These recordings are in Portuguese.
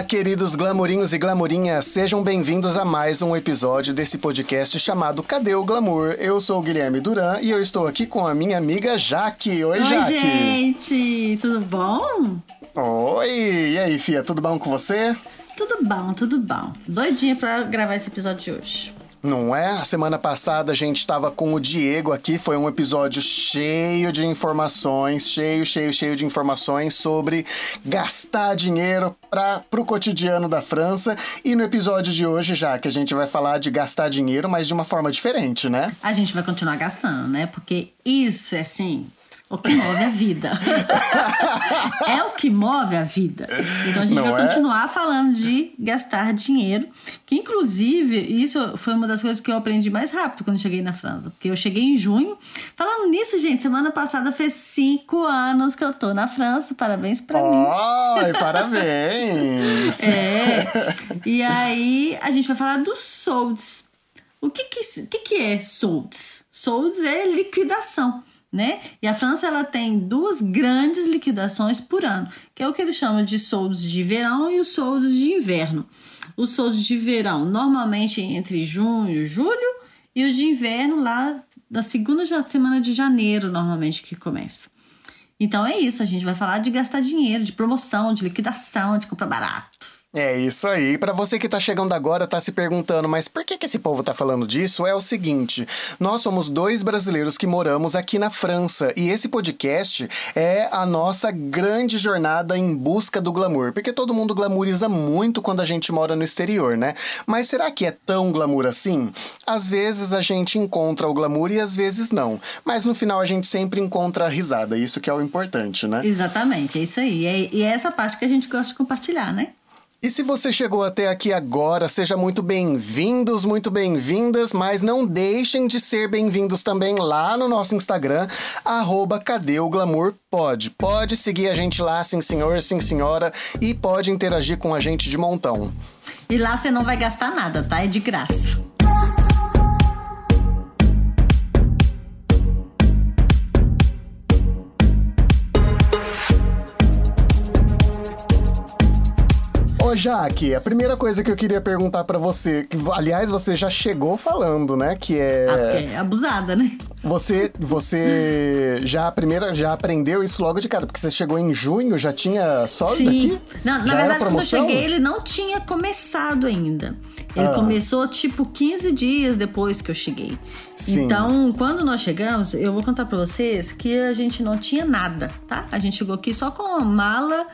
Olá, queridos glamourinhos e glamourinhas, sejam bem-vindos a mais um episódio desse podcast chamado Cadê o Glamour? Eu sou o Guilherme Duran e eu estou aqui com a minha amiga Jaque. Oi, Oi, Jaque. gente, tudo bom? Oi, e aí, Fia, tudo bom com você? Tudo bom, tudo bom. Doidinha pra gravar esse episódio de hoje. Não é? A semana passada a gente estava com o Diego aqui, foi um episódio cheio de informações, cheio, cheio, cheio de informações sobre gastar dinheiro para pro cotidiano da França. E no episódio de hoje, já que a gente vai falar de gastar dinheiro, mas de uma forma diferente, né? A gente vai continuar gastando, né? Porque isso é assim. O que move a vida. é o que move a vida. Então a gente Não vai é? continuar falando de gastar dinheiro. Que inclusive, isso foi uma das coisas que eu aprendi mais rápido quando cheguei na França. Porque eu cheguei em junho. Falando nisso, gente, semana passada fez cinco anos que eu tô na França. Parabéns pra mim. Ai, parabéns! É. E aí a gente vai falar dos solds. O que que, que, que é solds? Solds é liquidação, né? E a França ela tem duas grandes liquidações por ano, que é o que eles chamam de soldos de verão e os soldos de inverno. Os soldos de verão normalmente entre junho e julho e os de inverno lá da segunda semana de janeiro normalmente que começa. Então é isso, a gente vai falar de gastar dinheiro, de promoção, de liquidação, de comprar barato. É isso aí. Pra você que tá chegando agora, tá se perguntando, mas por que que esse povo tá falando disso? É o seguinte, nós somos dois brasileiros que moramos aqui na França e esse podcast é a nossa grande jornada em busca do glamour, porque todo mundo glamouriza muito quando a gente mora no exterior, né? Mas será que é tão glamour assim? Às vezes a gente encontra o glamour e às vezes não, mas no final a gente sempre encontra a risada, isso que é o importante, né? Exatamente, é isso aí. É- E é essa parte que a gente gosta de compartilhar, né? E se você chegou até aqui agora, seja muito bem-vindos, muito bem-vindas, mas não deixem de ser bem-vindos também lá no nosso Instagram, arroba Pode. Pode seguir a gente lá, sim senhor, sim senhora, e pode interagir com a gente de montão. E lá você não vai gastar nada, tá? É de graça. Ô Jaque, a primeira coisa que eu queria perguntar pra você, que aliás você já chegou falando, né, que Ah, é porque é abusada, né? você você já a primeira já aprendeu isso logo de cara, porque você chegou em junho, já tinha sólido Sim. aqui? Não, na já verdade, quando eu cheguei, ele não tinha começado ainda. Ele Ah. começou tipo 15 dias depois que eu cheguei. Sim. Então, quando nós chegamos, eu vou contar pra vocês que a gente não tinha nada, tá? A gente chegou aqui só com mala,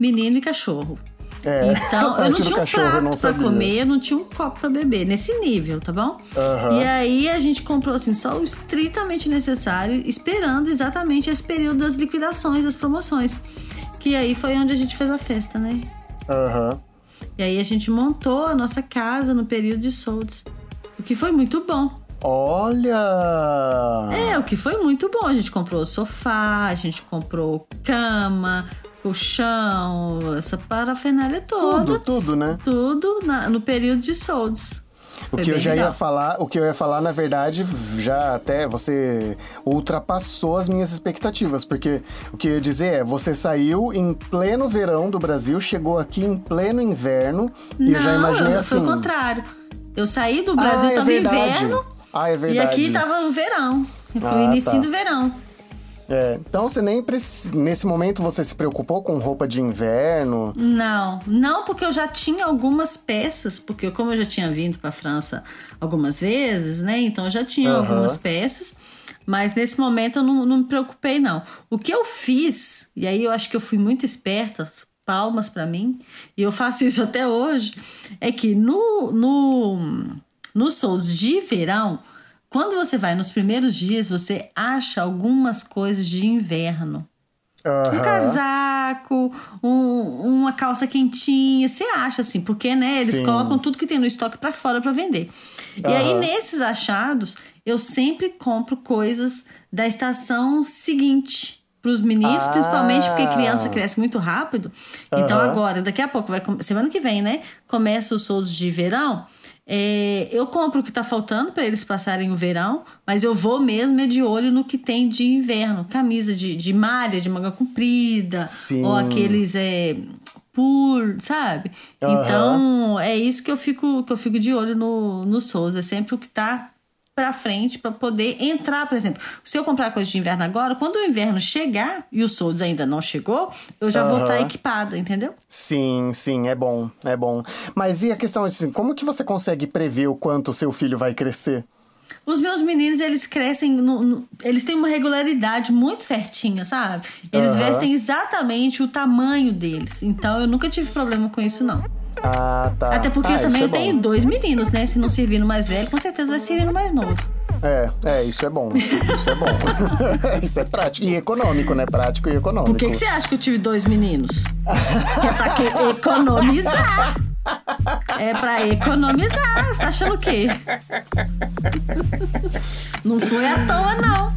menino e cachorro. É, Então, eu não tinha um prato pra comer, eu não tinha um copo pra beber, nesse nível, tá bom? Aham. E aí a gente comprou assim só o estritamente necessário, esperando exatamente esse período das liquidações, das promoções. Que aí foi onde a gente fez a festa, né? Aham. E aí a gente montou a nossa casa no período de soldos. O que foi muito bom. Olha! É, o que foi muito bom. A gente comprou sofá, a gente comprou cama, colchão, essa parafernália toda. Tudo, tudo, né? Tudo na- no período de soldos. O Foi que eu já legal. ia falar, o que eu ia falar, na verdade, já até você ultrapassou as minhas expectativas, porque o que eu ia dizer é, você saiu em pleno verão do Brasil, chegou aqui em pleno inverno, e eu já imaginei assim. foi o contrário. Eu saí do Brasil, ah, é tava verdade. inverno. Ah, é E verdade. aqui tava o verão. Foi Ah, o início tá. do verão. É, então você nem nesse momento você se preocupou com roupa de inverno? Não, não porque eu já tinha algumas peças, porque como eu já tinha vindo para França algumas vezes, né? Então eu já tinha Aham. algumas peças, mas nesse momento eu não, não me preocupei não. O que eu fiz, e aí eu acho que eu fui muito esperta, palmas para mim, e eu faço isso até hoje, é que no no nos soldos de verão, quando você vai nos primeiros dias, você acha algumas coisas de inverno. Um Aham. casaco, um- uma calça quentinha, você acha assim, porque né, eles Sim. colocam tudo que tem no estoque pra fora pra vender. E aí nesses achados, eu sempre compro coisas da estação seguinte. Pros meninos, Ah. principalmente porque criança cresce muito rápido. Então Aham. agora, daqui a pouco, vai semana que vem, né? Começa os soldos de verão. É, eu compro o que tá faltando para eles passarem o verão, mas eu vou mesmo é de olho no que tem de inverno. Camisa de, de malha, de manga comprida, Sim. ou aqueles é, por, sabe? Aham. Então, é isso que eu fico que eu fico de olho no, no Souls. É sempre o que tá pra frente pra poder entrar, por exemplo. Se eu comprar coisa de inverno agora, quando o inverno chegar e o Souls ainda não chegou, eu já vou estar Aham. equipada, entendeu? Sim, sim, é bom, é bom. Mas e a questão assim, como que você consegue prever o quanto o seu filho vai crescer? Os meus meninos, eles crescem, no- no- eles têm uma regularidade muito certinha, sabe? Eles Aham. vestem exatamente o tamanho deles. Então, eu nunca tive problema com isso, não. Ah, tá. Até porque ah, também isso é eu tenho dois meninos, né? Se não servir no mais velho, com certeza vai servir no mais novo. É, é, isso é bom. Isso é bom. isso é prático. E econômico, né? Prático e econômico. Por que, que você acha que eu tive dois meninos? que é pra que economizar. É pra economizar. Você tá achando o quê? Não foi à toa, não.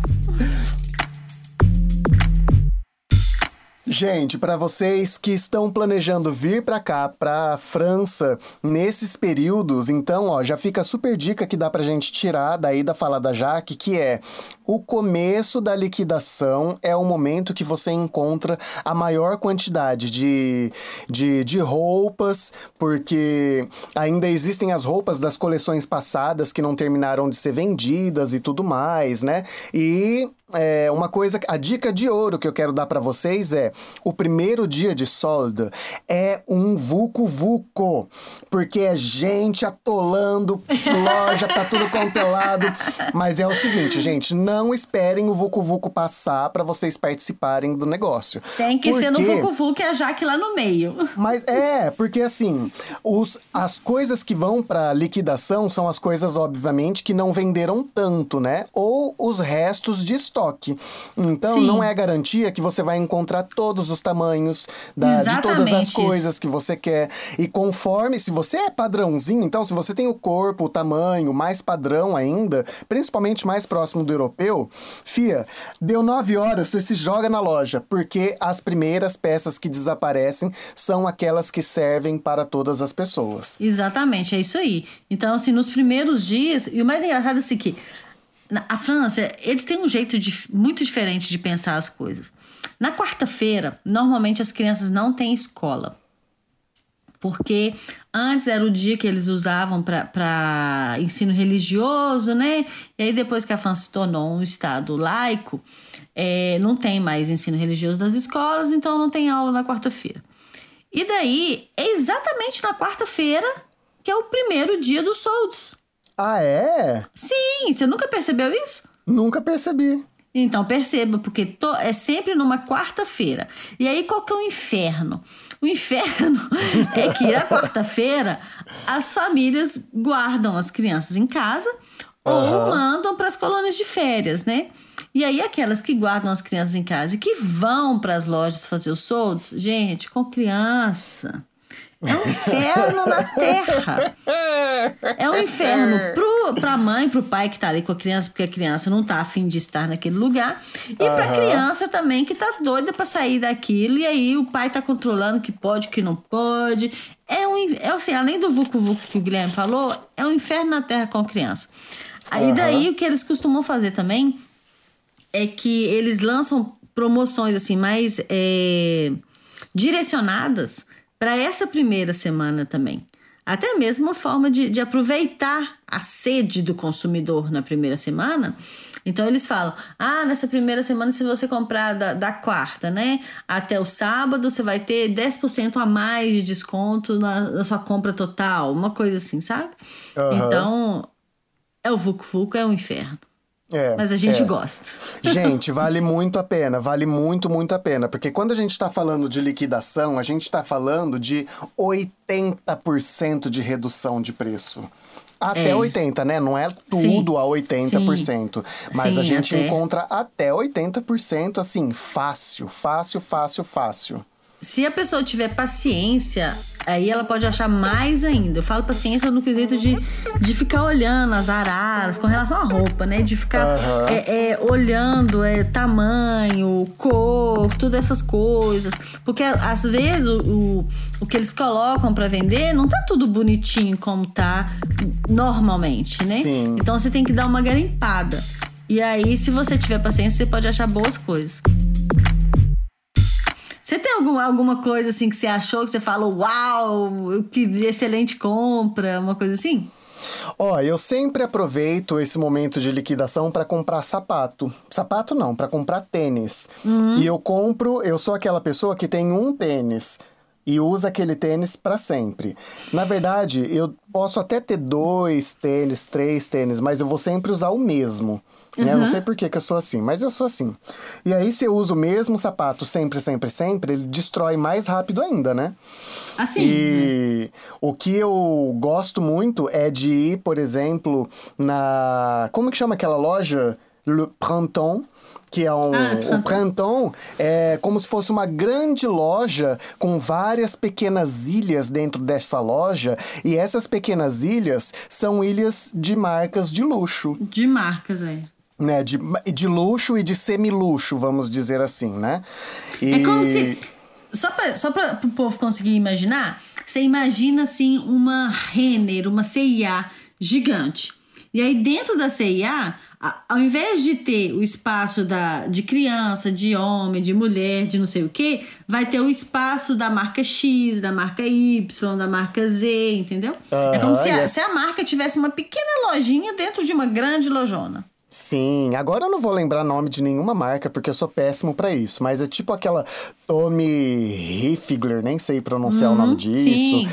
Gente, para vocês que estão planejando vir para cá, para França, nesses períodos, então, ó, já fica super dica que dá pra gente tirar daí da fala da Jaque, que é o começo da liquidação é o momento que você encontra a maior quantidade de, de, de roupas, porque ainda existem as roupas das coleções passadas que não terminaram de ser vendidas e tudo mais, né? E é, uma coisa, a dica de ouro que eu quero dar pra vocês é: o primeiro dia de solda é um vucu-vucu, porque é gente atolando, loja tá tudo contelado. Mas é o seguinte, gente, não esperem o vucu-vucu passar pra vocês participarem do negócio. Tem que ser no Porque- Vucu Vucu e a Jaque lá no meio. mas é, porque assim, os, as coisas que vão pra liquidação são as coisas, obviamente, que não venderam tanto, né? Ou os restos de estoque. Então, Sim. não é garantia que você vai encontrar todos os tamanhos da- de todas as coisas que você quer. E conforme, se você é padrãozinho, então, se você tem o corpo, o tamanho mais padrão ainda, principalmente mais próximo do europeu, fia, deu nove horas, você se joga na loja, porque as primeiras peças que desaparecem são aquelas que servem para todas as pessoas. Exatamente, é isso aí. Então, assim, nos primeiros dias, e o mais engraçado é assim que a França, eles têm um jeito dif- muito diferente de pensar as coisas. Na quarta-feira, normalmente as crianças não têm escola. Porque antes era o dia que eles usavam para ensino religioso, né? E aí, depois que a França se tornou um estado laico, é, não tem mais ensino religioso nas escolas, então não tem aula na quarta-feira. E daí, é exatamente na quarta-feira que é o primeiro dia do Soldes. Ah, é? Sim, você nunca percebeu isso? Nunca percebi. Então perceba, porque to- é sempre numa quarta-feira. E aí qual que é o inferno? O inferno é que na quarta-feira as famílias guardam as crianças em casa ou Aham. mandam para as colônias de férias, né? E aí aquelas que guardam as crianças em casa e que vão para as lojas fazer os soldos, gente, com criança. É um inferno na terra. É um inferno pro, pra mãe, pro pai que tá ali com a criança, porque a criança não tá afim de estar naquele lugar. E pra Aham. criança também, que tá doida pra sair daquilo. E aí o pai tá controlando que pode, que não pode. É um, é assim, além do Vucu Vucu que o Guilherme falou, é um inferno na terra com a criança. Aí Aham. daí o que eles costumam fazer também é que eles lançam promoções assim mais é, direcionadas para essa primeira semana também. Até mesmo uma forma de, de aproveitar a sede do consumidor na primeira semana. Então eles falam: ah, nessa primeira semana, se você comprar da, da quarta, né? Até o sábado, você vai ter 10% a mais de desconto na, na sua compra total. Uma coisa assim, sabe? Aham. Então, é o Vucu Vucu, é o inferno. É, Mas a gente é. gosta. Gente, vale muito a pena, vale muito, muito a pena. Porque quando a gente está falando de liquidação, a gente está falando de 80% de redução de preço. Até É. 80, né? Não é tudo a 80%. Mas a Sim, gente até. encontra até 80%, assim, fácil, fácil, fácil, fácil. Se a pessoa tiver paciência, aí ela pode achar mais ainda. Eu falo paciência no quesito de, de ficar olhando as araras com relação à roupa, né? De ficar Aham. é, é, olhando é, tamanho, cor, todas essas coisas. Porque às vezes o, o, o que eles colocam pra vender não tá tudo bonitinho como tá normalmente, né? Sim. Então você tem que dar uma garimpada. E aí, se você tiver paciência, você pode achar boas coisas. Você tem algum, alguma coisa assim que você achou que você falou, uau, que excelente compra, uma coisa assim? Ó, eu sempre aproveito esse momento de liquidação para comprar sapato. Sapato não, para comprar tênis. Uhum. E eu compro, eu sou aquela pessoa que tem um tênis e usa aquele tênis para sempre. Na verdade, eu posso até ter dois tênis, três tênis, mas eu vou sempre usar o mesmo. Né? Eu não sei por que, que eu sou assim, mas eu sou assim. E aí, se eu uso o mesmo sapato sempre, sempre, sempre, ele destrói mais rápido ainda, né? Assim. E o que eu gosto muito é de ir, por exemplo, na. Como que chama aquela loja? Le Printemps que é um ah, o Printemps é como se fosse uma grande loja com várias pequenas ilhas dentro dessa loja e essas pequenas ilhas são ilhas de marcas de luxo. De marcas, é né, de, de luxo e de semi-luxo, vamos dizer assim, né? E... É como se. Só para só o povo conseguir imaginar, você imagina assim uma Renner, uma CIA gigante. E aí dentro da CIA, ao invés de ter o espaço da, de criança, de homem, de mulher, de não sei o que, vai ter o espaço da marca X, da marca Y, da marca Z, entendeu? Uh -huh, é como se a, yes. se a marca tivesse uma pequena lojinha dentro de uma grande lojona. Sim, agora eu não vou lembrar nome de nenhuma marca porque eu sou péssimo para isso, mas é tipo aquela Tommy Hilfiger, nem sei pronunciar uhum, o nome disso. Sim.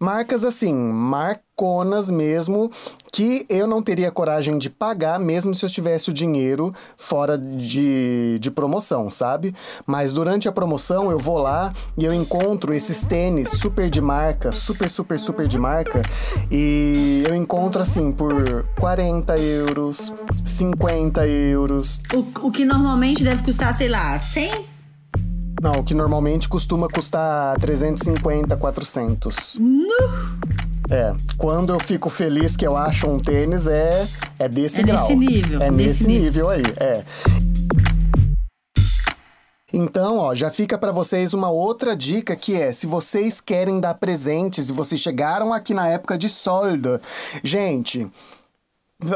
Marcas assim, marconas mesmo, que eu não teria coragem de pagar, mesmo se eu tivesse o dinheiro fora de, de promoção, sabe? Mas durante a promoção eu vou lá e eu encontro esses tênis super de marca, super, super, super de marca, e eu encontro assim por 40 euros, 50 euros. O, o que normalmente deve custar, sei lá, 100 não, que normalmente costuma custar 350, 400. No. É, quando eu fico feliz que eu acho um tênis, é, é desse é grau. Nesse nível. É nesse nível. nível aí, é. Então, ó, já fica para vocês uma outra dica que é, se vocês querem dar presentes e vocês chegaram aqui na época de solda, gente,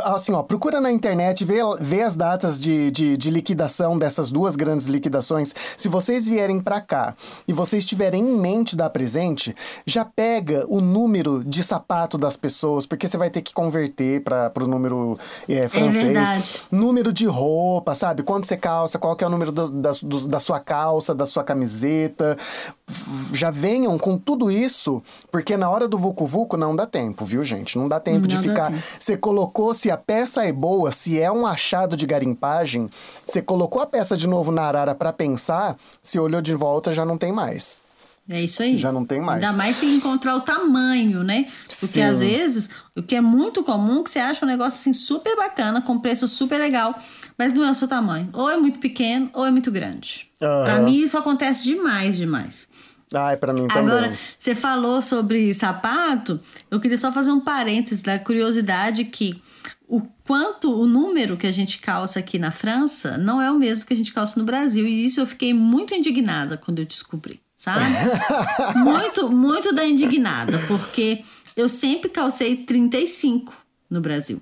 Assim, ó, procura na internet, vê, vê as datas de, de, de liquidação dessas duas grandes liquidações. Se vocês vierem para cá e vocês tiverem em mente dar presente, já pega o número de sapato das pessoas, porque você vai ter que converter para o número é, francês. É número de roupa, sabe? Quanto você calça, qual que é o número do, da, do, da sua calça, da sua camiseta. Já venham com tudo isso, porque na hora do Vucu Vucu não dá tempo, viu, gente? Não dá tempo não de ficar. Tempo. Você colocou se a peça é boa, se é um achado de garimpagem, você colocou a peça de novo na arara para pensar, se olhou de volta já não tem mais. É isso aí. Já não tem mais. Ainda mais se encontrar o tamanho, né? Porque Sim. às vezes, o que é muito comum, que você acha um negócio assim super bacana, com preço super legal, mas não é o seu tamanho. Ou é muito pequeno, ou é muito grande. Uhum. Pra mim, isso acontece demais, demais. Ai, pra mim também. Agora, você falou sobre sapato, eu queria só fazer um parênteses da curiosidade que o quanto o número que a gente calça aqui na França não é o mesmo que a gente calça no Brasil. E isso eu fiquei muito indignada quando eu descobri, sabe? muito, muito da indignada, porque eu sempre calcei 35 no Brasil.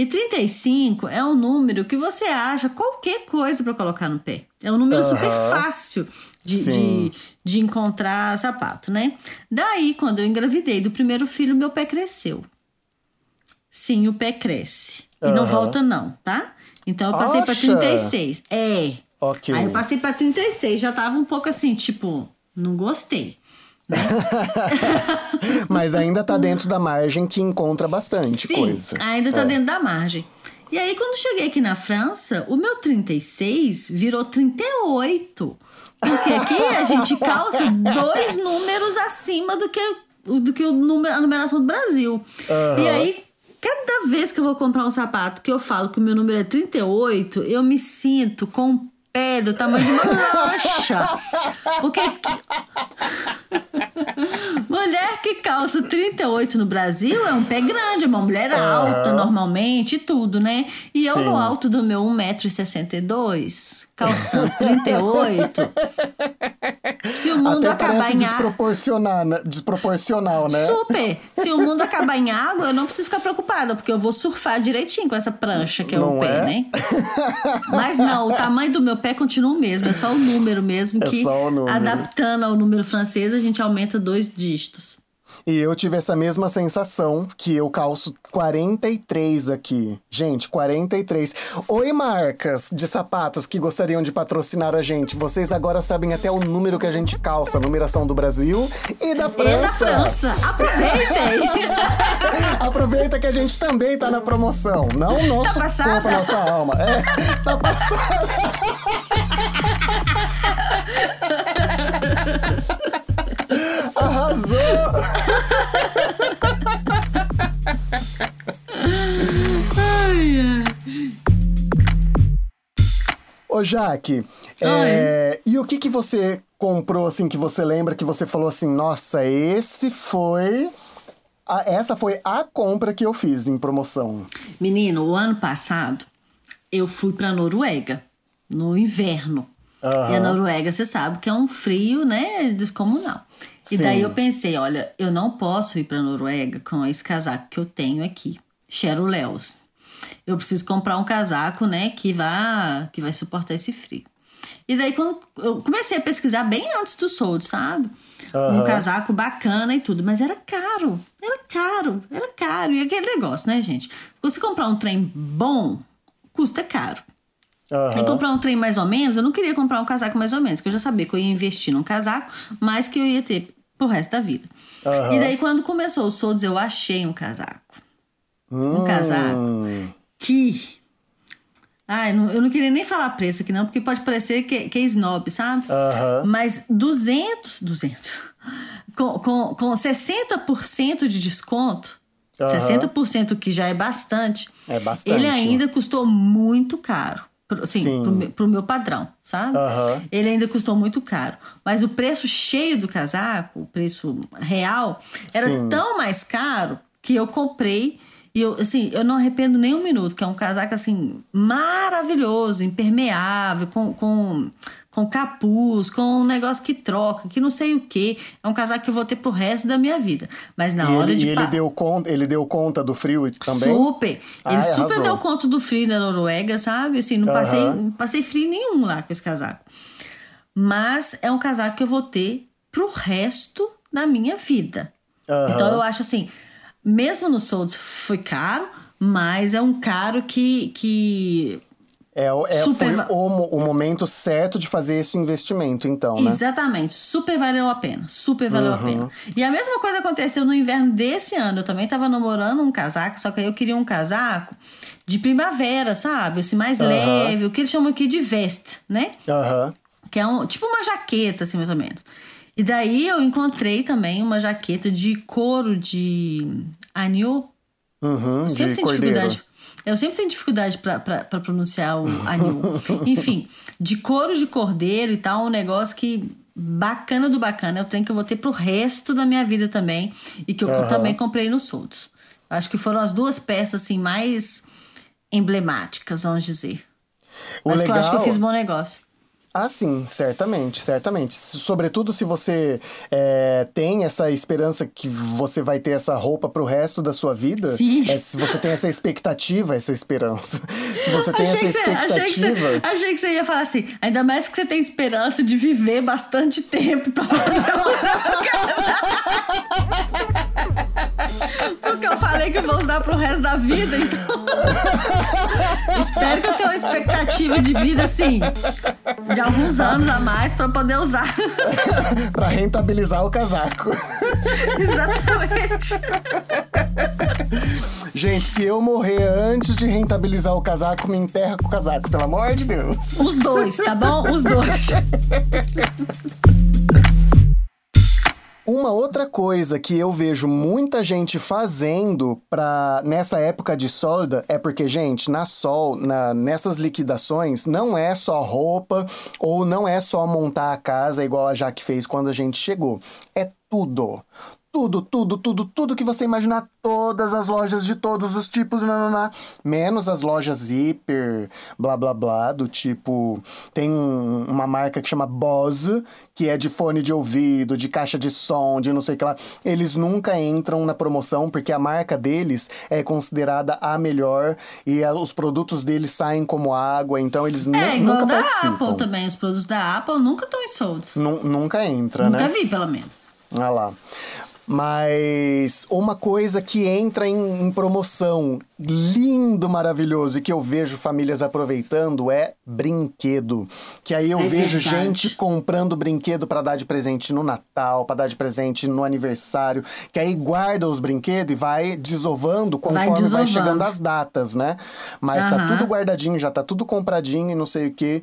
E 35 é um número que você acha qualquer coisa para colocar no pé. É um número uhum. super fácil de, de, de, encontrar sapato, né? Daí, quando eu engravidei do primeiro filho, meu pé cresceu. Sim, o pé cresce. E uhum. não volta, não, tá? Então eu passei para 36. É. Ok. Aí eu passei para 36, já tava um pouco assim, tipo, não gostei. Né? Mas ainda tá dentro da margem que encontra bastante Sim, coisa. Ainda tá é. dentro da margem. E aí, quando cheguei aqui na França, o meu 36 virou 38. Porque aqui a gente calça dois números acima do que, do que o número, a numeração do Brasil. Uhum. E aí, Cada vez que eu vou comprar um sapato que eu falo que o meu número é 38, eu me sinto com pé do tamanho de uma lancha. Porque. mulher que calça 38 no Brasil é um pé grande, é uma mulher alta uhum. normalmente e tudo, né? E eu Sim. no alto do meu 1,62m, calçando 38. Se o mundo Até acabar em água. desproporcional, né? desproporcional, né? Super! Se o mundo acabar em água, eu não preciso ficar preocupada, porque eu vou surfar direitinho com essa prancha que é Não o pé, é? né? Mas não, o tamanho do meu pé continua o mesmo, é só o número mesmo, É que só o número. adaptando ao número francês, a gente aumenta dois dígitos. E eu tive essa mesma sensação que eu calço 43 aqui. Gente, 43. Oi, marcas de sapatos que gostariam de patrocinar a gente. Vocês agora sabem até o número que a gente calça, a numeração do Brasil e da E da França. França! Aproveitem! Aproveita que a gente também tá na promoção. Não o nosso Tá passada? corpo, nossa alma. É, tá passada. Jaque, é, e o que que você comprou, assim, que você lembra que você falou assim, nossa, esse foi... a- essa foi a compra que eu fiz em promoção. Menino, o ano passado eu fui pra Noruega, no inverno. Aham. E a Noruega, você sabe que é um frio, né, descomunal. E daí eu pensei, olha, eu não posso ir pra Noruega com esse casaco que eu tenho aqui, Cheruleus. Eu preciso comprar um casaco, né, que vá, que vai suportar esse frio. E daí quando eu comecei a pesquisar bem antes do soldo, sabe? Um Aham. casaco bacana e tudo, mas era caro. Era caro, era caro. E aquele negócio, né, gente? Você comprar um trem bom, custa caro. Aham. E comprar um trem mais ou menos, eu não queria comprar um casaco mais ou menos, porque eu já sabia que eu ia investir num casaco, mas que eu ia ter pro resto da vida. Aham. E daí, quando começou o soldos, eu achei um casaco. Um Hum. casaco que. Ai, não- eu não queria nem falar preço aqui, não, porque pode parecer que, que é snob, sabe? Aham. Mas 200, 200, com, com, com 60% de desconto, Aham. 60% que já é bastante, É bastante. ele ainda custou muito caro. Assim, Sim. pro, meu- pro meu padrão, sabe? Aham. Ele ainda custou muito caro. Mas o preço cheio do casaco, o preço real, era Sim. tão mais caro que eu comprei. E eu, assim, eu não arrependo nem um minuto, que é um casaco, assim, maravilhoso, impermeável, com, com, com capuz, com um negócio que troca, que não sei o quê. É um casaco que eu vou ter pro resto da minha vida. Mas na E hora ele, de e ele deu conta, ele deu conta do frio também? Super. Ai, Ele super arrasou. deu conta do frio na Noruega, sabe? Assim, não passei, não passei frio nenhum lá com esse casaco. Mas é um casaco que eu vou ter pro resto da minha vida. Então eu acho assim, mesmo no Solds foi caro, mas é um caro que, que É, é, Super foi o, o momento certo de fazer esse investimento, então, né? Exatamente, super valeu a pena, super valeu a pena. E a mesma coisa aconteceu no inverno desse ano. Eu também tava namorando um casaco, só que aí eu queria um casaco de primavera, sabe? Assim, mais Aham. leve, o que eles chamam aqui de veste, né? Aham. Que é um, tipo uma jaqueta, assim, mais ou menos. E daí eu encontrei também uma jaqueta de couro de anil. Uhum, Eu sempre de tenho cordeiro. dificuldade. Eu sempre tenho dificuldade pra pronunciar o anil. Enfim, de couro de cordeiro e tal, um negócio que bacana do bacana. É o trem que eu vou ter pro resto da minha vida também. E que eu Aham. também comprei no Soldos. Acho que foram as duas peças assim mais emblemáticas, vamos dizer. O Mas que eu acho que eu legal- fiz bom negócio. Ah, sim, certamente, certamente. Sobretudo se você é, tem essa esperança que você vai ter essa roupa pro resto da sua vida. Sim. é, se você tem essa expectativa, essa esperança. Se você tem essa que você, expectativa. achei, que você, achei que você ia falar assim, ainda mais que você tem esperança de viver bastante tempo pra poder usar. Porque eu falei que eu vou usar pro resto da vida, então. Espero que eu tenha uma expectativa de vida assim, de alguns anos a mais pra poder usar. pra rentabilizar o casaco. Exatamente. Gente, se eu morrer antes de rentabilizar o casaco, me enterra com o casaco, pelo amor de Deus. Os dois, tá bom? Os dois. Uma outra coisa que eu vejo muita gente fazendo para nessa época de solda é porque, gente, na sol, na, nessas liquidações, não é só roupa ou não é só montar a casa igual a Jaque fez quando a gente chegou. É tudo. Tudo, tudo, tudo, tudo que você imaginar. Todas as lojas de todos os tipos, nananá. menos as lojas hiper, blá blá blá, do tipo. Tem um- uma marca que chama Bose, que é de fone de ouvido, de caixa de som, de não sei o que lá. Eles nunca entram na promoção porque a marca deles é considerada a melhor e a- os produtos deles saem como água, então eles É, igual nunca da participam. Apple também. Os produtos da Apple nunca estão em soldos. Nu- nunca entra, Nunca né? vi, pelo menos. Olha lá. Mas uma coisa que entra em, em promoção, lindo, maravilhoso, e que eu vejo famílias aproveitando é brinquedo. Que aí eu É vejo verdade. gente comprando brinquedo pra dar de presente no Natal, pra dar de presente no aniversário, que aí guarda os brinquedos e vai desovando conforme vai, desovando. chegando as datas, né? Mas tá Aham. tudo guardadinho, já tá tudo compradinho e não sei o que.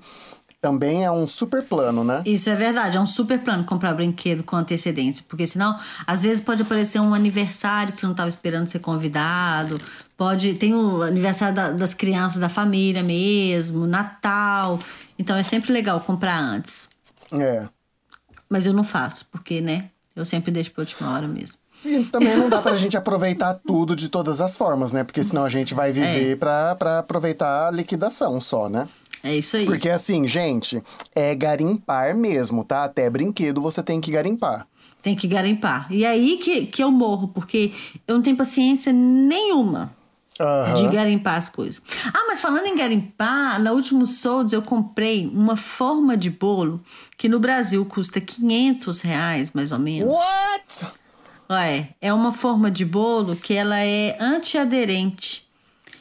Também é um super plano, né? Isso é verdade, é um super plano comprar brinquedo com antecedência, porque senão, às vezes pode aparecer um aniversário que você não estava esperando ser convidado, pode tem o aniversário da- das crianças da família mesmo, Natal, então é sempre legal comprar antes. É. Mas eu não faço, porque, né, eu sempre deixo pra última hora mesmo. E também não dá pra gente aproveitar tudo de todas as formas, né? Porque senão a gente vai viver pra, pra aproveitar a liquidação só, né? É isso aí. Porque assim, gente, é garimpar mesmo, tá? Até brinquedo você tem que garimpar. Tem que garimpar. E aí que, que eu morro, porque eu não tenho paciência nenhuma Aham. de garimpar as coisas. Ah, mas falando em garimpar, na último Solds eu comprei uma forma de bolo que no Brasil custa 500 reais, mais ou menos. What? É, é uma forma de bolo que ela é antiaderente.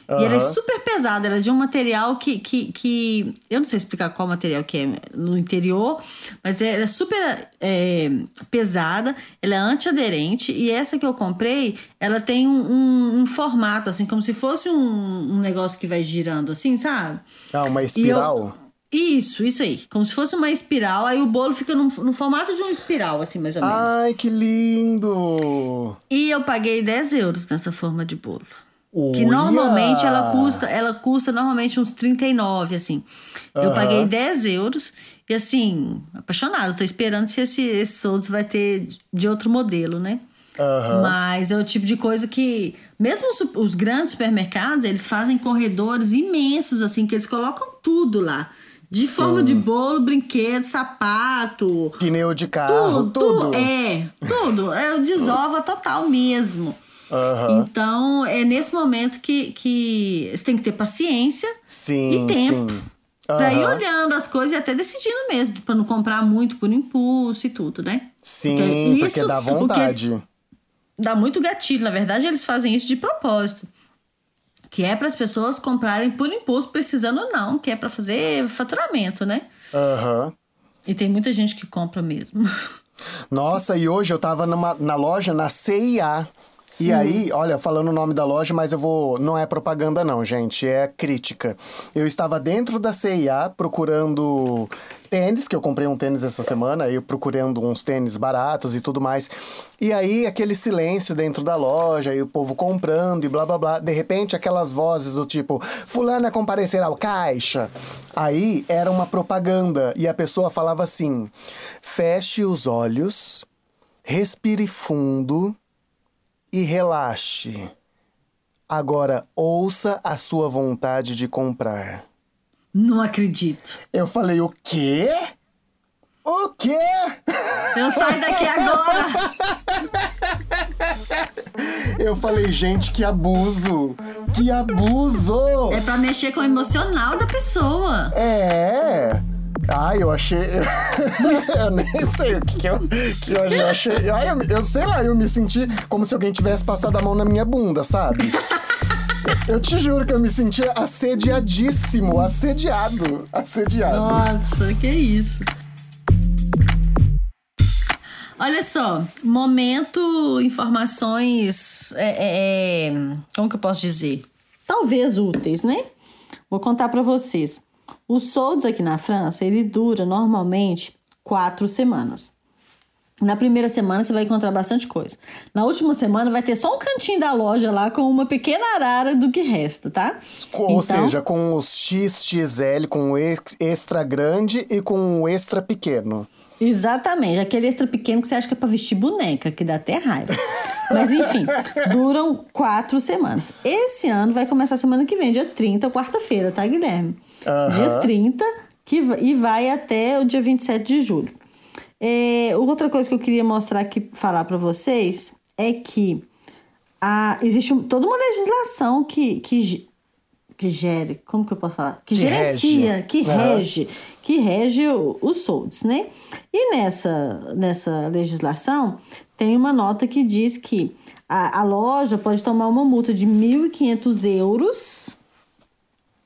E ela é super pesada, ela é de um material que, que, que. Eu não sei explicar qual material que é no interior, mas ela é super é, pesada, ela é antiaderente, e essa que eu comprei, ela tem um, um- um formato, assim, como se fosse um, um negócio que vai girando, assim, sabe? Ah, uma espiral? Isso, isso aí. Como se fosse uma espiral, aí o bolo fica no, no formato de uma espiral, assim, mais ou menos. Ai, que lindo! E eu paguei 10 euros nessa forma de bolo. Que normalmente ela custa, ela custa normalmente uns 39, assim. Eu Aham. paguei 10 euros e assim, apaixonada. Tô esperando se esse, esse Solds vai ter de outro modelo, né? Aham. Mas é o tipo de coisa que, mesmo os, os grandes supermercados, eles fazem corredores imensos, assim, que eles colocam tudo lá. De forma de bolo, brinquedo, sapato, Pneu de carro, tudo. é, tudo. É o desova total mesmo. Aham. Então, é nesse momento que, que você tem que ter paciência Sim, e tempo sim. pra ir olhando as coisas e até decidindo mesmo, pra não comprar muito por impulso e tudo, né? Sim, porque isso- dá o que vontade. Dá muito gatilho. Na verdade, eles fazem isso de propósito. Que é para as pessoas comprarem por impulso, precisando ou não, que é para fazer faturamento, né? Aham. E tem muita gente que compra mesmo. Nossa, e hoje eu tava numa, na loja, na CIA. E aí, olha, falando o nome da loja, mas eu vou. Não é propaganda, não, gente, é crítica. Eu estava dentro da CIA procurando tênis, que eu comprei um tênis essa semana, eu procurando uns tênis baratos e tudo mais. E aí, aquele silêncio dentro da loja, e o povo comprando e blá blá blá. De repente, aquelas vozes do tipo, Fulana comparecerá ao caixa. Aí era uma propaganda, e a pessoa falava assim: feche os olhos, respire fundo e relaxe. Agora ouça a sua vontade de comprar. Não acredito. Eu falei, o quê? O quê? Eu saio daqui agora. Eu falei, gente, que abuso! Que abuso! É pra mexer com o emocional da pessoa. É. Ai, eu achei. eu nem sei o que, que, eu, que eu, achei. Ai, eu, eu sei lá, eu me senti como se alguém tivesse passado a mão na minha bunda, sabe? Eu te juro que eu me senti assediadíssimo, assediado, assediado. Nossa, que isso. Olha só, momento informações. é, é, é, como que eu posso dizer? Talvez úteis, né? Vou contar pra vocês. O Solds aqui na França, ele dura normalmente quatro semanas. Na primeira semana você vai encontrar bastante coisa. Na última semana vai ter só um cantinho da loja lá com uma pequena arara do que resta, tá? Ou então... seja, com os XXL, com o extra grande e com o extra pequeno. Exatamente, aquele extra pequeno que você acha que é pra vestir boneca, que dá até raiva. Mas enfim, duram quatro semanas. Esse ano vai começar semana que vem, dia 30, quarta-feira, tá, Guilherme? Uhum. Dia 30 que, e vai até o dia 27 de julho. É, outra coisa que eu queria mostrar aqui, falar para vocês, é que a, existe toda uma legislação que, que, que gere, como que eu posso falar? Que, que gerencia, rege. que uhum. rege, que rege os soldos, né? E nessa, nessa legislação tem uma nota que diz que a, a loja pode tomar uma multa de 1.500 euros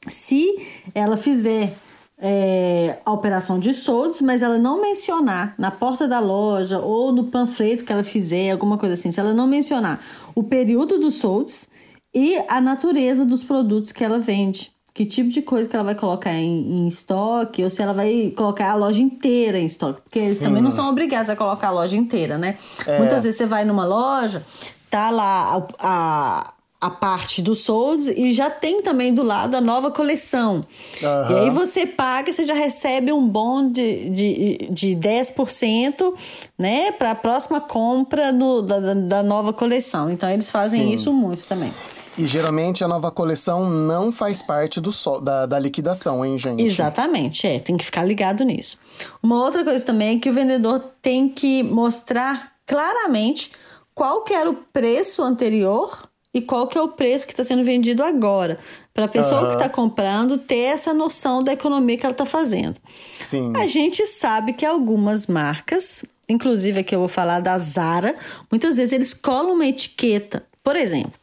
se ela fizer é, a operação de soldos, mas ela não mencionar na porta da loja ou no panfleto que ela fizer, alguma coisa assim, se ela não mencionar o período dos soldos e a natureza dos produtos que ela vende. Que tipo de coisa que ela vai colocar em, em estoque, ou se ela vai colocar a loja inteira em estoque. Porque eles também não são obrigados a colocar a loja inteira, né? É. Muitas vezes você vai numa loja, tá lá a, a a parte do solds e já tem também do lado a nova coleção. Uhum. E aí você paga, você já recebe um bom de, de, de 10% né, para a próxima compra no, da, da nova coleção. Então eles fazem Sim. isso muito também. E geralmente a nova coleção não faz parte do so, da, da liquidação, hein, gente? Exatamente, é, tem que ficar ligado nisso. Uma outra coisa também é que o vendedor tem que mostrar claramente qual que era o preço anterior e qual que é o preço que está sendo vendido agora. Para a pessoa uhum. que está comprando ter essa noção da economia que ela está fazendo. Sim. A gente sabe que algumas marcas, inclusive aqui eu vou falar da Zara, muitas vezes eles colam uma etiqueta. Por exemplo,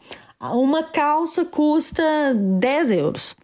uma calça custa 10 euros.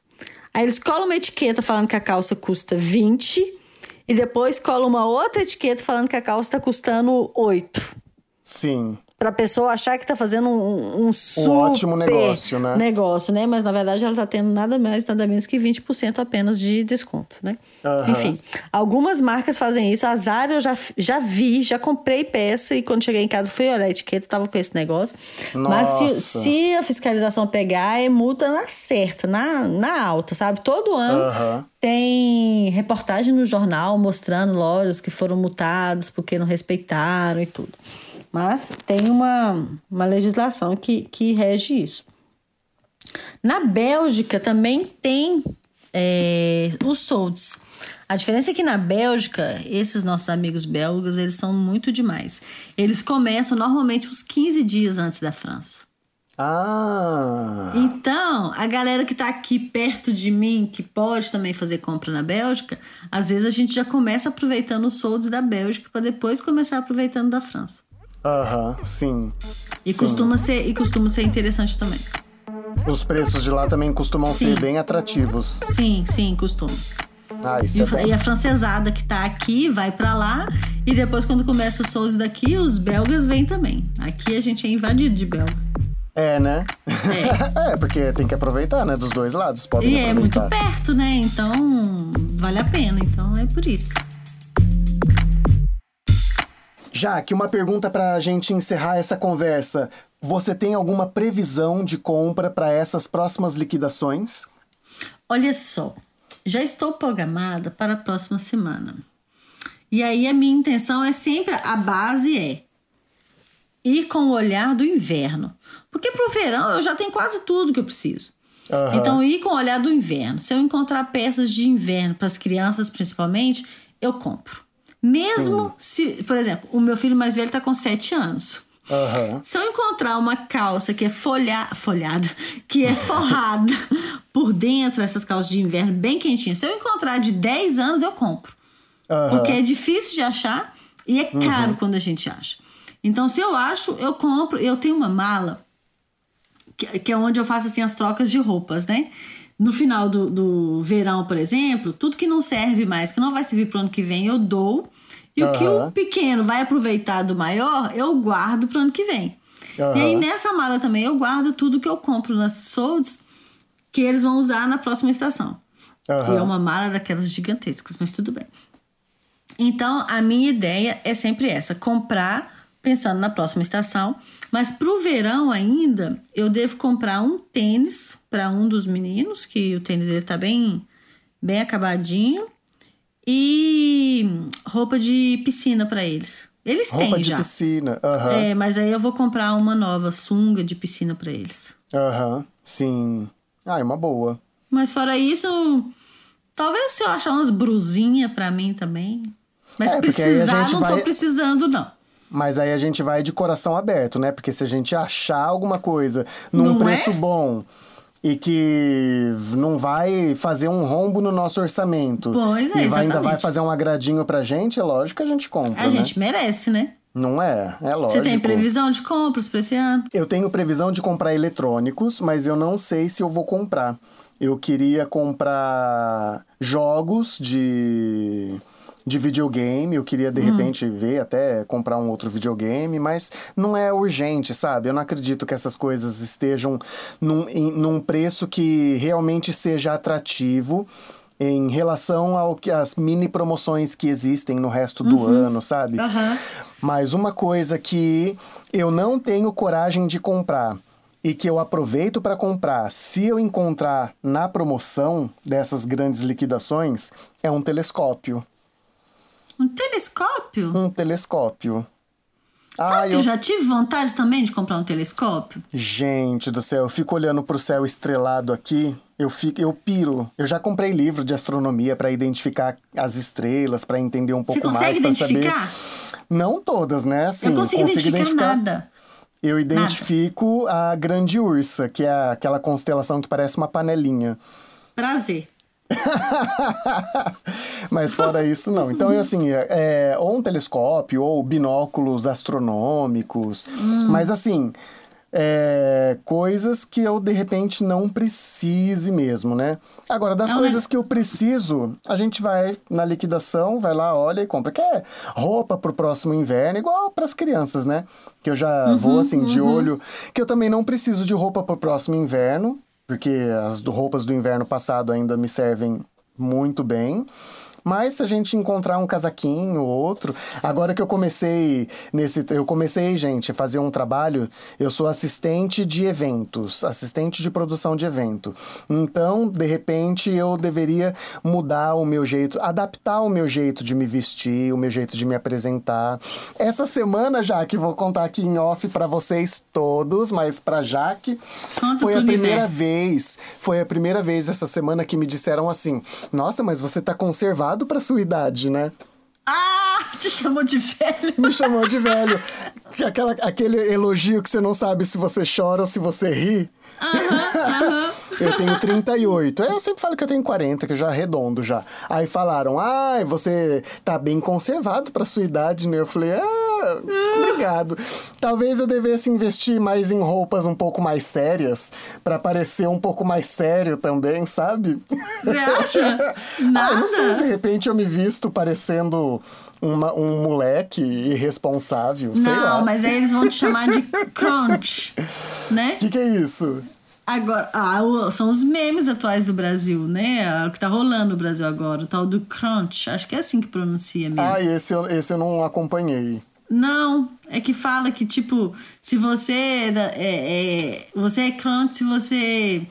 Aí eles colam uma etiqueta falando que a calça custa 20 e depois colam uma outra etiqueta falando que a calça está custando 8. Sim para a pessoa achar que está fazendo um, um, super um ótimo negócio, né? Negócio, né? Mas na verdade ela está tendo nada mais, nada menos que 20% apenas de desconto, né? Uhum. Enfim, algumas marcas fazem isso. A Zara eu já, já vi, já comprei peça e quando cheguei em casa fui olhar a etiqueta, tava com esse negócio. Nossa. Mas se, se a fiscalização pegar, é multa na certa, na, na alta, sabe? Todo ano uhum. tem reportagem no jornal mostrando lojas que foram multadas porque não respeitaram e tudo. Mas tem uma, uma legislação que, que rege isso. Na Bélgica também tem é, os solds. A diferença é que na Bélgica, esses nossos amigos belgas, eles são muito demais. Eles começam normalmente uns 15 dias antes da França. Ah! Então, a galera que tá aqui perto de mim, que pode também fazer compra na Bélgica, às vezes a gente já começa aproveitando os soldos da Bélgica para depois começar aproveitando da França. Aham, sim. E sim. costuma ser e costuma ser interessante também. Os preços de lá também costumam sim. ser bem atrativos. Sim, sim, costuma. Ah, isso e, é e a francesada que tá aqui vai para lá e depois quando começa os shows daqui, os belgas vêm também. Aqui a gente é invadido de belga. É, né? É. é, porque tem que aproveitar, né? Dos dois lados. Podem e é muito perto, né? Então vale a pena. Então é por isso. Jaque, uma pergunta para a gente encerrar essa conversa. Você tem alguma previsão de compra para essas próximas liquidações? Olha só, já estou programada para a próxima semana. E aí a minha intenção é sempre a base é ir com o olhar do inverno. Porque pro verão eu já tenho quase tudo que eu preciso. Uhum. Então, ir com o olhar do inverno. Se eu encontrar peças de inverno para as crianças, principalmente, eu compro. Mesmo Sim. se, por exemplo, o meu filho mais velho está com 7 anos. Uhum. Se eu encontrar uma calça que é folha, folhada, que é forrada por dentro, essas calças de inverno bem quentinhas, se eu encontrar de 10 anos, eu compro. Uhum. Porque é difícil de achar e é caro uhum. quando a gente acha. Então, se eu acho, eu compro. Eu tenho uma mala, que, que é onde eu faço assim as trocas de roupas, né? No final do, do verão, por exemplo, tudo que não serve mais, que não vai servir para o ano que vem, eu dou. E uhum. o que o pequeno vai aproveitar do maior, eu guardo para o ano que vem. Uhum. E aí nessa mala também eu guardo tudo que eu compro nas solds que eles vão usar na próxima estação. Uhum. E é uma mala daquelas gigantescas, mas tudo bem. Então, a minha ideia é sempre essa: comprar pensando na próxima estação. Mas pro verão ainda, eu devo comprar um tênis para um dos meninos, que o tênis ele tá bem, bem acabadinho, e roupa de piscina para eles. Eles Roupa têm de já. piscina. Aham. É, mas aí eu vou comprar uma nova sunga de piscina para eles. Aham. Sim. Ah, é uma boa. Mas fora isso, talvez se eu achar umas brusinhas para mim também. Mas É, precisar, não tô vai- precisando, não. Mas aí a gente vai de coração aberto, né? Porque se a gente achar alguma coisa num Não preço é? bom e que não vai fazer um rombo no nosso orçamento Pois é, e vai, ainda vai fazer um agradinho pra gente, é lógico que a gente compra, A né? gente merece, né? Não é? É lógico. Você tem previsão de compras pra esse ano? Eu tenho previsão de comprar eletrônicos, mas eu não sei se eu vou comprar. Eu queria comprar jogos de, de videogame, eu queria de repente ver até comprar um outro videogame, mas não é urgente, sabe? Eu não acredito que essas coisas estejam num, em- num preço que realmente seja atrativo em relação ao que as mini promoções que existem no resto do ano, sabe? Aham. Mas uma coisa que eu não tenho coragem de comprar e que eu aproveito para comprar, se eu encontrar na promoção dessas grandes liquidações, é um telescópio. Um telescópio? Um telescópio. Sabe Ah, que eu... eu já tive vontade também de comprar um telescópio? Gente do céu, eu fico olhando pro céu estrelado aqui, eu fico, eu piro. Eu já comprei livro de astronomia para identificar as estrelas, para entender um pouco Você mais, consegue para saber. identificar? Não todas, né? Sim, eu consigo identificar, nada. Eu identifico a Grande Ursa, que é aquela constelação que parece uma panelinha. Prazer. Mas fora isso, não. Então, eu, assim, é, ou um telescópio, ou binóculos astronômicos. Hum. Mas, assim, é, coisas que eu, de repente, não precise mesmo, né? Agora, das É um coisas que eu preciso, a gente vai na liquidação, vai lá, olha e compra. Que é roupa pro próximo inverno, igual pras crianças, né? Que eu já Uhum, vou, assim, de olho. Que eu também não preciso de roupa pro próximo inverno, porque as roupas do inverno passado ainda me servem muito bem. Mas se a gente encontrar um casaquinho ou outro, agora que eu comecei nesse, eu comecei, gente, a fazer um trabalho, eu sou assistente de eventos, assistente de produção de evento. Então, de repente, eu deveria mudar o meu jeito, adaptar o meu jeito de me vestir, o meu jeito de me apresentar. Essa semana, Jaque, vou contar aqui em off para vocês todos, mas para Jaque, Conta foi a primeira vez, foi a primeira vez essa semana que me disseram assim: "Nossa, mas você tá conservado pra sua idade, né?" Ah, te chamou de velho. Me chamou de velho. Aquela, aquele elogio que você não sabe se você chora ou se você ri. Eu tenho 38. Eu sempre falo que eu tenho 40, que eu já arredondo já. Aí falaram, ah, você tá bem conservado pra sua idade, né? Eu falei, ah, obrigado. Talvez eu devesse investir mais em roupas um pouco mais sérias, pra parecer um pouco mais sério também, sabe? Você acha? Ah, eu não sei, de Nada. repente eu me visto parecendo uma- um moleque irresponsável, sei lá. Não, mas aí eles vão te chamar de crunch, né? O que, que é isso? Agora, ah, são os memes atuais do Brasil, né? Ah, O que tá rolando no Brasil agora, o tal do crunch. Acho que é assim que pronuncia mesmo. Ah, esse eu, esse eu não acompanhei. Não, é que fala que, tipo, se você é, é, é- você é crunch se você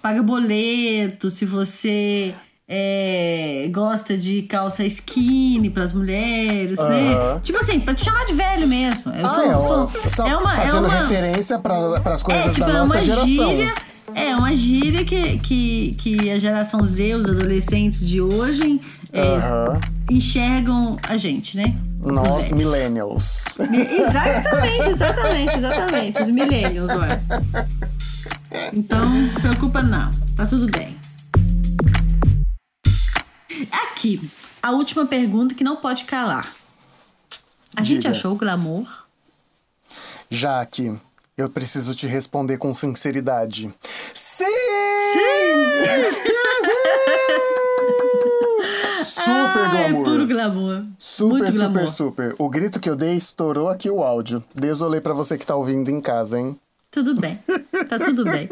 paga boleto, se você é, gosta de calça skinny pras mulheres, né? Tipo assim, pra te chamar de velho mesmo. Eu ah, sou, é, sou- só é uma, é fazendo uma, referência para as coisas é, tipo, da é nossa uma geração. gíria. É uma gíria que, que, que a geração Z, os adolescentes de hoje, é, enxergam a gente, né? Nós, millennials. Exatamente, exatamente, exatamente. Os millennials, ué. Então, não preocupa não. Tá tudo bem. Aqui, a última pergunta que não pode calar. A gente Diga. achou o glamour? Jaque, eu preciso te responder com sinceridade. Sim! super ah, glamour. É puro glamour. Super, Muito super, glamour. super. O grito que eu dei estourou aqui o áudio. Desolei pra você que tá ouvindo em casa, hein? Tudo bem. Tá tudo bem.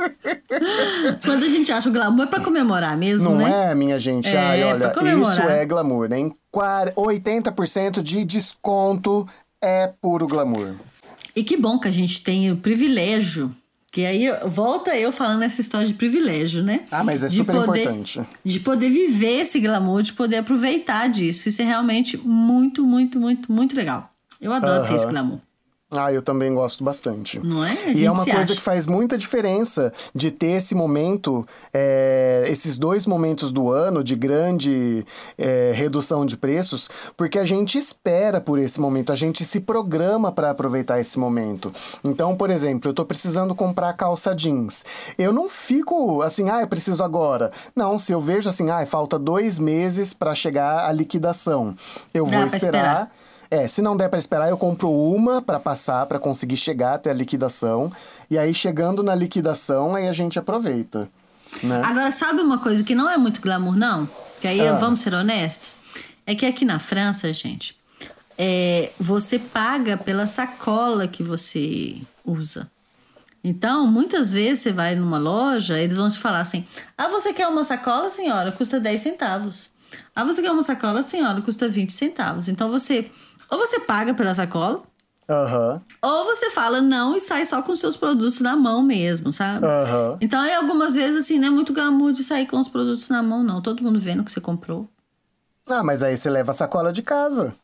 Quando a gente acha o glamour é pra comemorar mesmo, Não né? é, minha gente? É, Ai, olha, isso é glamour, né? Em quar- 80% de desconto é puro glamour. E que bom que a gente tem o privilégio. Que aí volta eu falando essa história de privilégio, né? Ah, mas é De super poder- importante. De poder viver esse glamour, de poder aproveitar disso. Isso é realmente muito, muito, muito, muito legal. Eu adoro ter esse glamour. Ah, eu também gosto bastante. Não é? E é uma coisa acha. que faz muita diferença de ter esse momento, é, esses dois momentos do ano de grande é, redução de preços, porque a gente espera por esse momento, a gente se programa para aproveitar esse momento. Então, por exemplo, eu tô precisando comprar calça jeans. Eu não fico assim, ah, eu preciso agora. Não, se eu vejo assim, ah, falta dois meses para chegar a liquidação, eu Dá vou esperar. esperar. É, se não der pra esperar, eu compro uma pra passar, pra conseguir chegar até a liquidação. E aí, chegando na liquidação, aí a gente aproveita. Né? Agora, sabe uma coisa que não é muito glamour, não? Que aí Ah. vamos ser honestos? É que aqui na França, gente, é, você paga pela sacola que você usa. Então, muitas vezes você vai numa loja, eles vão te falar assim: Ah, você quer uma sacola, senhora? Custa 10 centavos. Ah, você quer uma sacola, senhora? Custa 20 centavos. Então você. Ou você paga pela sacola, Aham, ou você fala não e sai só com seus produtos na mão mesmo, sabe? aham. Então, aí, algumas vezes, assim, não é muito glamour de sair com os produtos na mão, não. Todo mundo vendo o que você comprou. Ah, mas aí você leva a sacola de casa.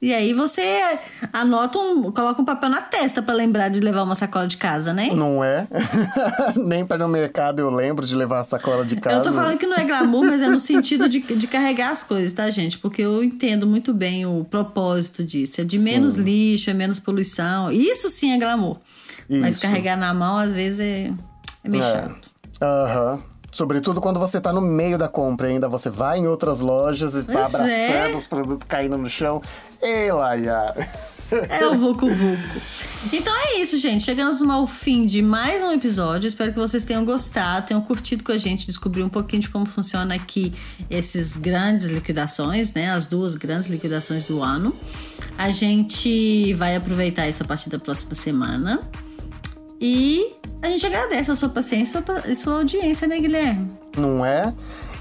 E aí você anota um. coloca um papel na testa pra lembrar de levar uma sacola de casa, né? Não é? Nem para ir no mercado eu lembro de levar a sacola de casa. Eu tô falando que não é glamour, mas é no sentido de, de carregar as coisas, tá, gente? Porque eu entendo muito bem o propósito disso. É de Sim. menos lixo, é menos poluição. Isso sim é glamour. Mas Isso. carregar na mão, às vezes, é, é meio É. chato. Aham. Sobretudo quando você tá no meio da compra ainda, você vai em outras lojas e tá Pois abraçando é. os produtos caindo no chão. Ei, Laia! É o Vucu Vucu. Então é isso, gente. Chegamos ao fim de mais um episódio. Espero que vocês tenham gostado, tenham curtido com a gente, descobrir um pouquinho de como funciona aqui esses grandes liquidações, né? As duas grandes liquidações do ano. A gente vai aproveitar isso a partir da próxima semana. E a gente agradece a sua paciência e sua audiência, né, Guilherme? não é?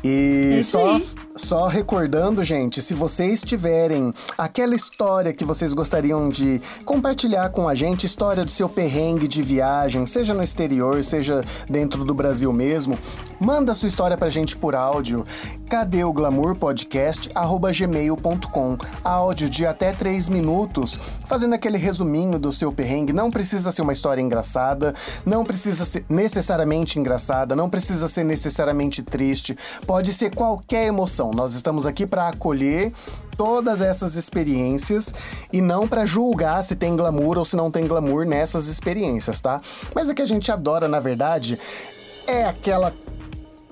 E É isso só, aí. Só recordando, gente, se vocês tiverem aquela história que vocês gostariam de compartilhar com a gente, história do seu perrengue de viagem, seja no exterior, seja dentro do Brasil mesmo, manda sua história pra gente por áudio. Cadê o glamour podcast? gmail.com. Áudio de até 3 minutos, fazendo aquele resuminho do seu perrengue. Não precisa ser uma história engraçada, não precisa ser necessariamente engraçada, não precisa ser necessariamente triste, pode ser qualquer emoção. Nós estamos aqui para acolher todas essas experiências e não para julgar se tem glamour ou se não tem glamour nessas experiências, tá? Mas o que a gente adora, na verdade, é aquela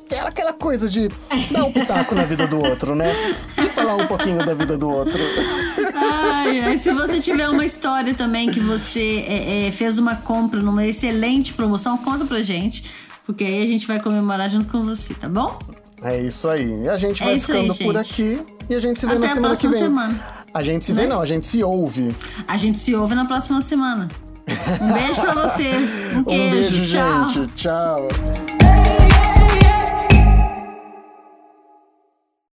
aquela, aquela coisa de dar um pitaco na vida do outro, né? De falar um pouquinho da vida do outro. Ai, ai, se você tiver uma história também que você é, é, fez uma compra numa excelente promoção, conta pra gente. Porque aí a gente vai comemorar junto com você, tá bom? É isso aí. E a gente É vai isso aí, ficando por gente. aqui e a gente se vê Até na semana que próxima vem. semana. A gente se vê, Né? não, a gente se ouve. A gente se ouve na próxima semana. Um beijo pra vocês. Um Um queijo. beijo, Tchau. gente. Tchau.